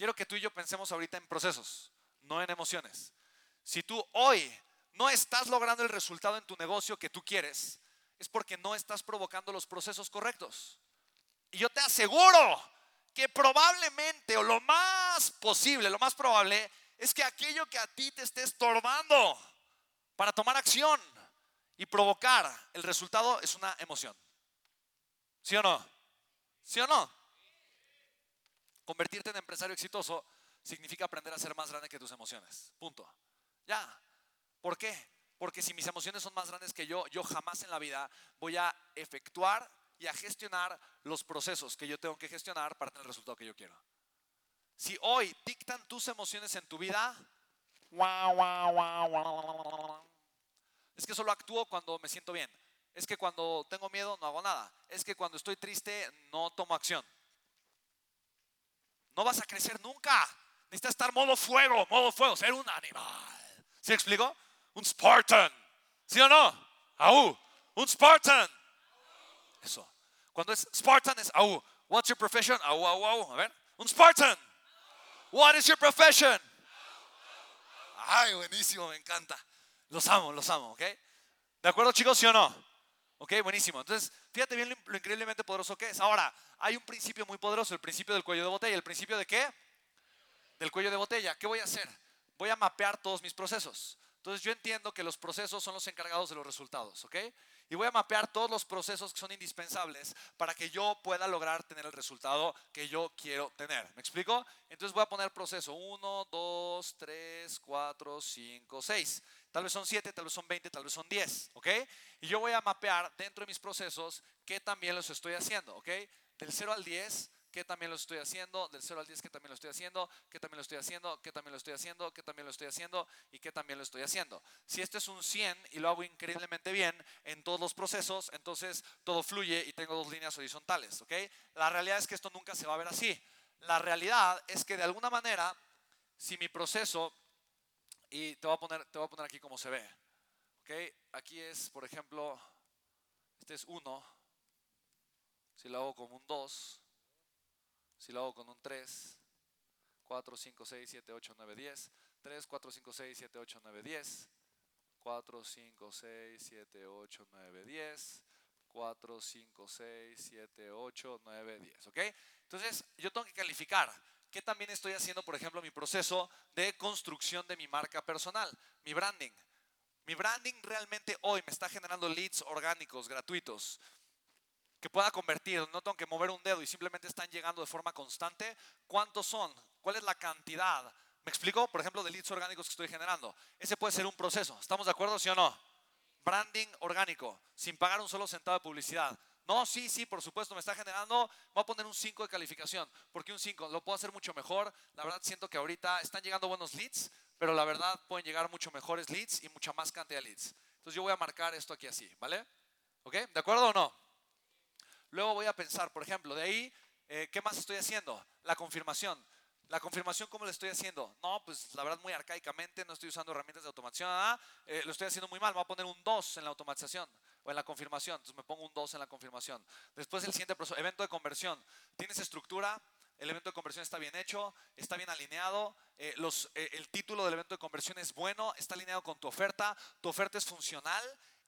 quiero que tú y yo pensemos ahorita en procesos, no en emociones. Si tú hoy no estás logrando el resultado en tu negocio que tú quieres, es porque no estás provocando los procesos correctos. Y yo te aseguro que probablemente o lo más posible, lo más probable es que aquello que a ti te esté estorbando para tomar acción y provocar el resultado es una emoción. ¿Sí o no? ¿Sí o no? Convertirte en empresario exitoso significa aprender a ser más grande que tus emociones. Punto. Ya. ¿Por qué? Porque si mis emociones son más grandes que yo, yo jamás en la vida voy a efectuar y a gestionar los procesos que yo tengo que gestionar para tener el resultado que yo quiero. Si hoy dictan tus emociones en tu vida, es que solo actúo cuando me siento bien. Es que cuando tengo miedo no hago nada. Es que cuando estoy triste no tomo acción. No vas a crecer nunca. Necesitas estar modo fuego, modo fuego, ser un animal. ¿Sí explico? Un Spartan. ¿Sí o no? Aú. Un Spartan. Eso. Cuando es Spartan es aú. What's your profession? Aú, aú, aú. A ver. Un Spartan. What is your profession? Ay, buenísimo, me encanta. Los amo, los amo, ¿ok? ¿De acuerdo, chicos? ¿Sí o no? Ok, buenísimo. Entonces, fíjate bien lo, increíblemente poderoso que es. Ahora, hay un principio muy poderoso, el principio del cuello de botella. ¿El principio de qué? Del cuello de botella. ¿Qué voy a hacer? Voy a mapear todos mis procesos. Entonces, yo entiendo que los procesos son los encargados de los resultados, ¿ok? Y voy a mapear todos los procesos que son indispensables para que yo pueda lograr tener el resultado que yo quiero tener. ¿Me explico? Entonces voy a poner proceso 1, 2, 3, 4, 5, 6. Tal vez son 7, tal vez son 20, tal vez son 10. ¿Ok? Y yo voy a mapear dentro de mis procesos que también los estoy haciendo. ¿Ok? Del 0 al 10 que también lo estoy haciendo, del 0 al 10 que también lo estoy haciendo, que también lo estoy haciendo, que también lo estoy haciendo, que también lo estoy haciendo y que también lo estoy haciendo. Si este es un 100 y lo hago increíblemente bien en todos los procesos, entonces todo fluye y tengo dos líneas horizontales, ¿ok? La realidad es que esto nunca se va a ver así. La realidad es que de alguna manera, si mi proceso, y te voy a poner, te a poner aquí como se ve, ¿ok? Aquí es, por ejemplo, este es 1, si lo hago como un 2, si lo hago con un 3, 4, 5, 6, 7, 8, 9, 10. 3, 4, 5, 6, 7, 8, 9, 10. 4, 5, 6, 7, 8, 9, 10. 4, 5, 6, 7, 8, 9, 10. ¿Ok? Entonces, yo tengo que calificar qué también estoy haciendo, por ejemplo, mi proceso de construcción de mi marca personal, mi branding. Mi branding realmente hoy me está generando leads orgánicos, gratuitos que pueda convertir, no tengo que mover un dedo y simplemente están llegando de forma constante, ¿cuántos son? ¿Cuál es la cantidad? ¿Me explico? Por ejemplo, de leads orgánicos que estoy generando. Ese puede ser un proceso. ¿Estamos de acuerdo, sí o no? Branding orgánico, sin pagar un solo centavo de publicidad. No, sí, sí, por supuesto, me está generando, voy a poner un 5 de calificación, porque un 5 lo puedo hacer mucho mejor. La verdad siento que ahorita están llegando buenos leads, pero la verdad pueden llegar mucho mejores leads y mucha más cantidad de leads. Entonces yo voy a marcar esto aquí así, ¿vale? ¿Ok? ¿De acuerdo o no? Luego voy a pensar, por ejemplo, de ahí, eh, ¿qué más estoy haciendo? La confirmación. La confirmación, ¿cómo lo estoy haciendo? No, pues la verdad muy arcaicamente, no estoy usando herramientas de automatización, ah, eh, lo estoy haciendo muy mal, me voy a poner un 2 en la automatización o en la confirmación, entonces me pongo un 2 en la confirmación. Después el siguiente evento de conversión. ¿Tienes estructura? El evento de conversión está bien hecho, está bien alineado, eh, los, el título del evento de conversión es bueno, está alineado con tu oferta, tu oferta es funcional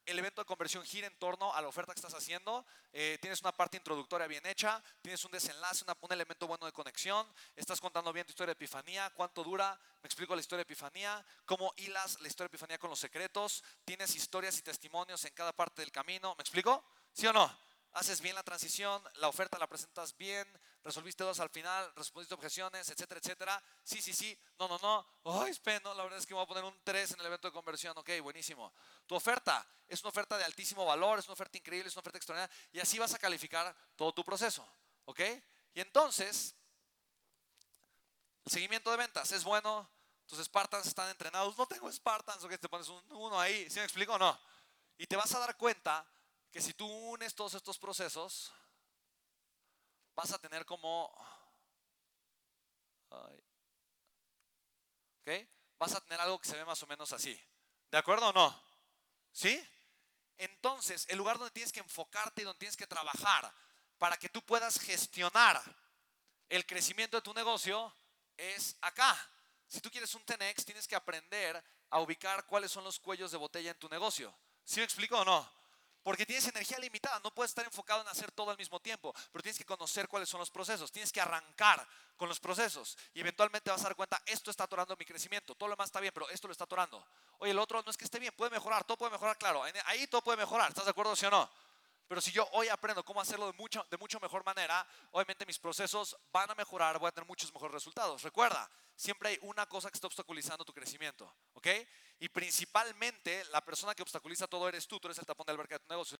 el evento de conversión gira en torno a la oferta que estás haciendo, eh, tienes una parte introductoria bien hecha, tienes un desenlace, un elemento bueno de conexión, estás contando bien tu historia de epifanía, cuánto dura, me explico la historia de epifanía, cómo hilas la historia de epifanía con los secretos, tienes historias y testimonios en cada parte del camino, ¿me explico? ¿Sí o no? Haces bien la transición, la oferta la presentas bien, resolviste dos al final, respondiste objeciones, etcétera, etcétera. Sí, sí, sí, no, no, no. Ay, espera, la verdad es que voy a poner un 3 en el evento de conversión. Ok, buenísimo. Tu oferta es una oferta de altísimo valor, es una oferta increíble, es una oferta extraordinaria. Y así vas a calificar todo tu proceso. ¿Ok? Y entonces, el seguimiento de ventas es bueno. Tus Spartans están entrenados. No tengo Spartans, ok, te pones un, uno ahí. ¿Sí me explico o no? Y te vas a dar cuenta que si tú unes todos estos procesos, vas a tener como... ¿Ok? Vas a tener algo que se ve más o menos así. ¿De acuerdo o no? ¿Sí? Entonces, el lugar donde tienes que enfocarte y donde tienes que trabajar para que tú puedas gestionar el crecimiento de tu negocio es acá. Si tú quieres un 10X, tienes que aprender a ubicar cuáles son los cuellos de botella en tu negocio. ¿Sí me explico o no? Porque tienes energía limitada, no puedes estar enfocado en hacer todo al mismo tiempo, pero tienes que conocer cuáles son los procesos, tienes que arrancar con los procesos y eventualmente vas a dar cuenta, esto está atorando mi crecimiento, todo lo demás está bien, pero esto lo está atorando. Oye, el otro no es que esté bien, puede mejorar, todo puede mejorar, claro, ahí todo puede mejorar, ¿estás de acuerdo, sí o no? Pero si yo hoy aprendo cómo hacerlo de mucho, de mucho mejor manera, obviamente mis procesos van a mejorar, voy a tener muchos mejores resultados. Recuerda, siempre hay una cosa que está obstaculizando tu crecimiento, ¿ok? Y principalmente la persona que obstaculiza todo eres tú, tú eres el tapón de alberca de tu negocio.